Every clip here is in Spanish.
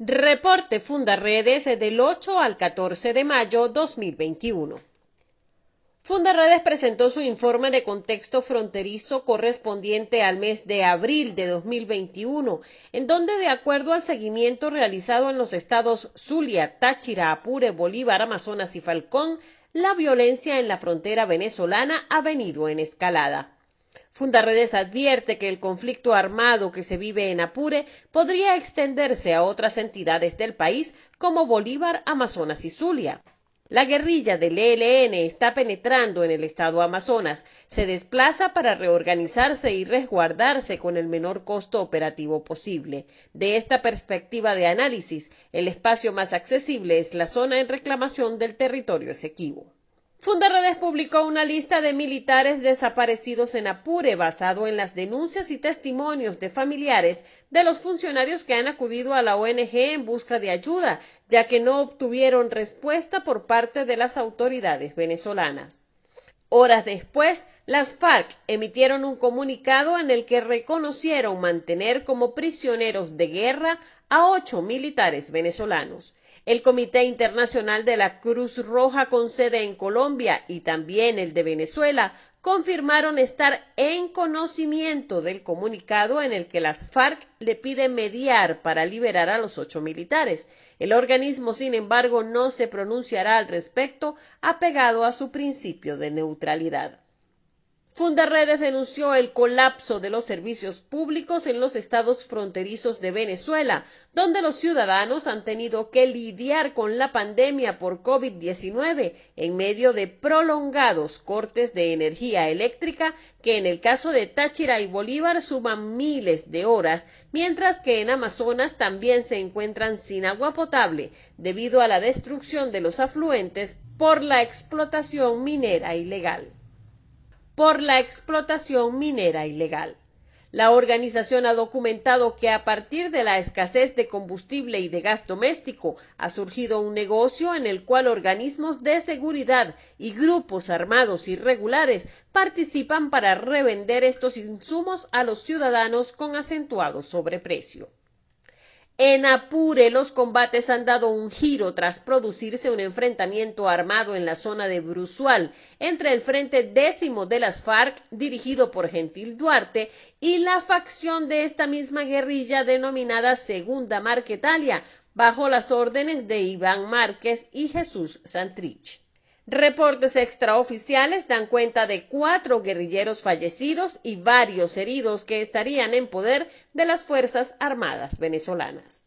Reporte Fundaredes del 8 al 14 de mayo 2021. Fundaredes presentó su informe de contexto fronterizo correspondiente al mes de abril de 2021, en donde de acuerdo al seguimiento realizado en los estados Zulia, Táchira, Apure, Bolívar, Amazonas y Falcón, la violencia en la frontera venezolana ha venido en escalada. Fundaredes advierte que el conflicto armado que se vive en Apure podría extenderse a otras entidades del país como Bolívar, Amazonas y Zulia. La guerrilla del ELN está penetrando en el estado Amazonas, se desplaza para reorganizarse y resguardarse con el menor costo operativo posible. De esta perspectiva de análisis, el espacio más accesible es la zona en reclamación del territorio Esequibo. Fundaredes publicó una lista de militares desaparecidos en Apure basado en las denuncias y testimonios de familiares de los funcionarios que han acudido a la ONG en busca de ayuda, ya que no obtuvieron respuesta por parte de las autoridades venezolanas. Horas después, las FARC emitieron un comunicado en el que reconocieron mantener como prisioneros de guerra a ocho militares venezolanos. El Comité Internacional de la Cruz Roja con sede en Colombia y también el de Venezuela confirmaron estar en conocimiento del comunicado en el que las FARC le piden mediar para liberar a los ocho militares. El organismo, sin embargo, no se pronunciará al respecto, apegado a su principio de neutralidad. Fundaredes denunció el colapso de los servicios públicos en los estados fronterizos de Venezuela, donde los ciudadanos han tenido que lidiar con la pandemia por COVID-19 en medio de prolongados cortes de energía eléctrica que en el caso de Táchira y Bolívar suman miles de horas, mientras que en Amazonas también se encuentran sin agua potable debido a la destrucción de los afluentes por la explotación minera ilegal por la explotación minera ilegal. La organización ha documentado que a partir de la escasez de combustible y de gas doméstico ha surgido un negocio en el cual organismos de seguridad y grupos armados irregulares participan para revender estos insumos a los ciudadanos con acentuado sobreprecio. En Apure los combates han dado un giro tras producirse un enfrentamiento armado en la zona de Brusual entre el Frente Décimo de las FARC, dirigido por Gentil Duarte, y la facción de esta misma guerrilla denominada Segunda Marquetalia, bajo las órdenes de Iván Márquez y Jesús Santrich. Reportes extraoficiales dan cuenta de cuatro guerrilleros fallecidos y varios heridos que estarían en poder de las Fuerzas Armadas venezolanas.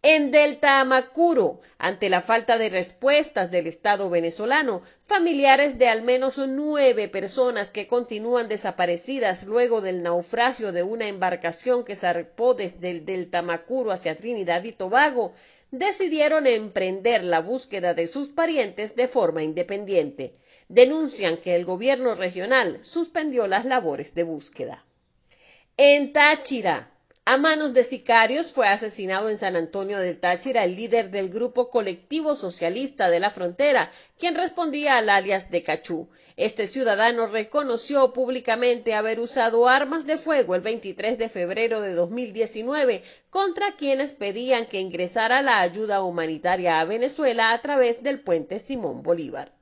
En Delta Amacuro, ante la falta de respuestas del Estado venezolano, familiares de al menos nueve personas que continúan desaparecidas luego del naufragio de una embarcación que zarpó desde el Delta Amacuro hacia Trinidad y Tobago decidieron emprender la búsqueda de sus parientes de forma independiente. Denuncian que el gobierno regional suspendió las labores de búsqueda. En Táchira, a manos de sicarios fue asesinado en San Antonio del Táchira el líder del grupo colectivo socialista de la frontera, quien respondía al alias de Cachú. Este ciudadano reconoció públicamente haber usado armas de fuego el 23 de febrero de 2019 contra quienes pedían que ingresara la ayuda humanitaria a Venezuela a través del puente Simón Bolívar.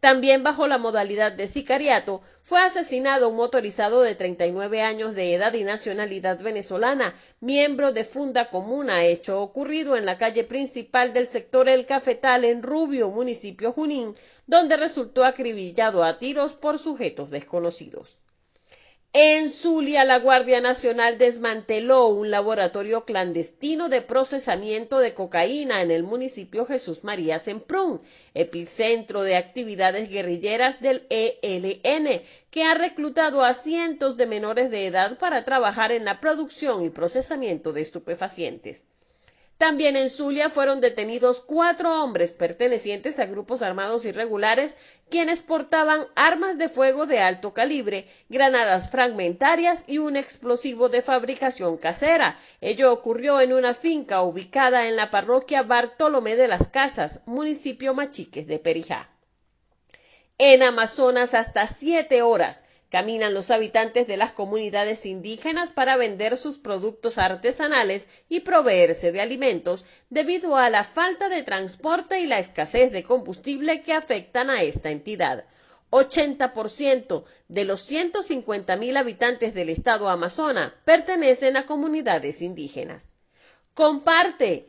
También bajo la modalidad de sicariato fue asesinado un motorizado de 39 años de edad y nacionalidad venezolana, miembro de Funda Comuna, hecho ocurrido en la calle principal del sector El Cafetal en Rubio, municipio Junín, donde resultó acribillado a tiros por sujetos desconocidos. En Zulia, la Guardia Nacional desmanteló un laboratorio clandestino de procesamiento de cocaína en el municipio Jesús María Semprún, epicentro de actividades guerrilleras del ELN, que ha reclutado a cientos de menores de edad para trabajar en la producción y procesamiento de estupefacientes. También en Zulia fueron detenidos cuatro hombres pertenecientes a grupos armados irregulares quienes portaban armas de fuego de alto calibre, granadas fragmentarias y un explosivo de fabricación casera. Ello ocurrió en una finca ubicada en la parroquia Bartolomé de las Casas, municipio Machiques de Perijá. En Amazonas hasta siete horas Caminan los habitantes de las comunidades indígenas para vender sus productos artesanales y proveerse de alimentos debido a la falta de transporte y la escasez de combustible que afectan a esta entidad. 80% de los 150.000 habitantes del estado Amazonas pertenecen a comunidades indígenas. Comparte,